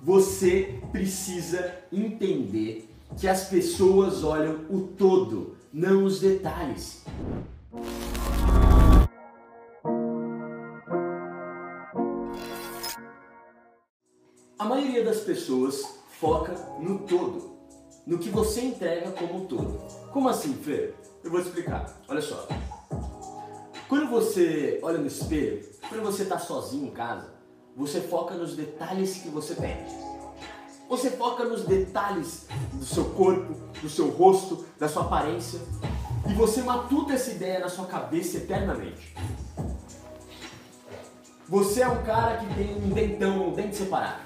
Você precisa entender que as pessoas olham o todo, não os detalhes. A maioria das pessoas foca no todo, no que você entrega como todo. Como assim, Fer? Eu vou te explicar. Olha só. Quando você olha no espelho, quando você está sozinho em casa, você foca nos detalhes que você tem. Você foca nos detalhes do seu corpo, do seu rosto, da sua aparência, e você matuta essa ideia na sua cabeça eternamente. Você é um cara que tem um dentão, um dente separado.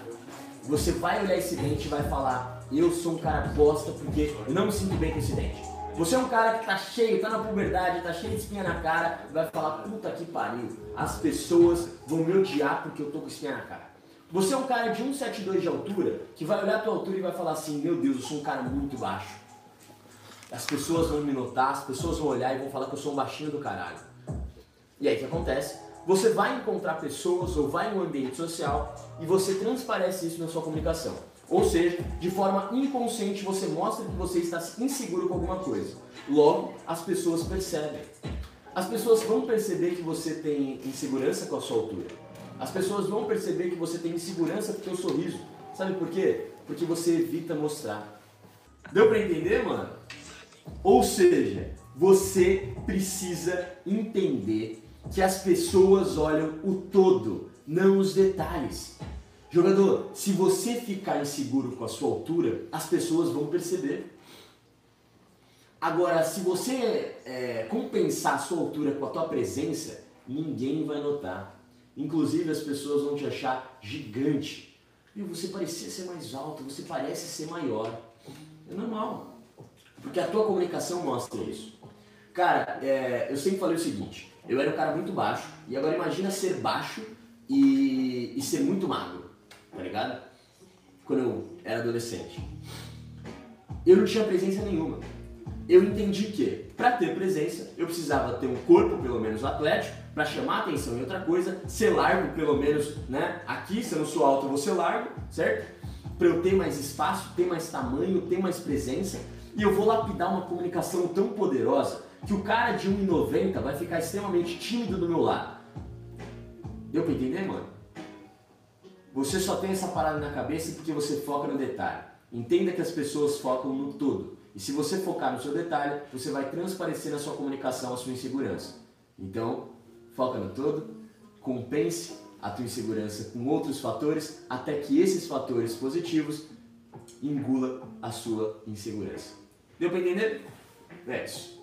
Você vai olhar esse dente e vai falar: Eu sou um cara bosta porque eu não me sinto bem com esse dente. Você é um cara que tá cheio, tá na puberdade, tá cheio de espinha na cara, vai falar, puta que pariu, as pessoas vão me odiar porque eu tô com espinha na cara. Você é um cara de 1,72 de altura, que vai olhar a tua altura e vai falar assim, meu Deus, eu sou um cara muito baixo. As pessoas vão me notar, as pessoas vão olhar e vão falar que eu sou um baixinho do caralho. E aí o que acontece? Você vai encontrar pessoas ou vai em um ambiente social e você transparece isso na sua comunicação. Ou seja, de forma inconsciente você mostra que você está inseguro com alguma coisa. Logo, as pessoas percebem. As pessoas vão perceber que você tem insegurança com a sua altura. As pessoas vão perceber que você tem insegurança com o seu sorriso. Sabe por quê? Porque você evita mostrar. Deu para entender, mano? Ou seja, você precisa entender que as pessoas olham o todo, não os detalhes. Jogador, se você ficar inseguro com a sua altura, as pessoas vão perceber. Agora, se você é, compensar a sua altura com a tua presença, ninguém vai notar. Inclusive, as pessoas vão te achar gigante. E você parecia ser mais alto, você parece ser maior. É normal. Porque a tua comunicação mostra isso. Cara, é, eu sempre falei o seguinte: eu era um cara muito baixo, e agora imagina ser baixo e, e ser muito magro tá ligado? Quando eu era adolescente. Eu não tinha presença nenhuma. Eu entendi que, para ter presença, eu precisava ter um corpo pelo menos atlético, para chamar atenção em outra coisa, ser largo pelo menos, né? Aqui, se eu não sou alto, eu vou ser largo, certo? Para eu ter mais espaço, ter mais tamanho, ter mais presença, e eu vou lapidar uma comunicação tão poderosa que o cara de 1,90 vai ficar extremamente tímido do meu lado. Deu pra entender, mano? Você só tem essa parada na cabeça porque você foca no detalhe. Entenda que as pessoas focam no todo. E se você focar no seu detalhe, você vai transparecer na sua comunicação a sua insegurança. Então, foca no todo, compense a tua insegurança com outros fatores até que esses fatores positivos engula a sua insegurança. Deu para entender? É isso.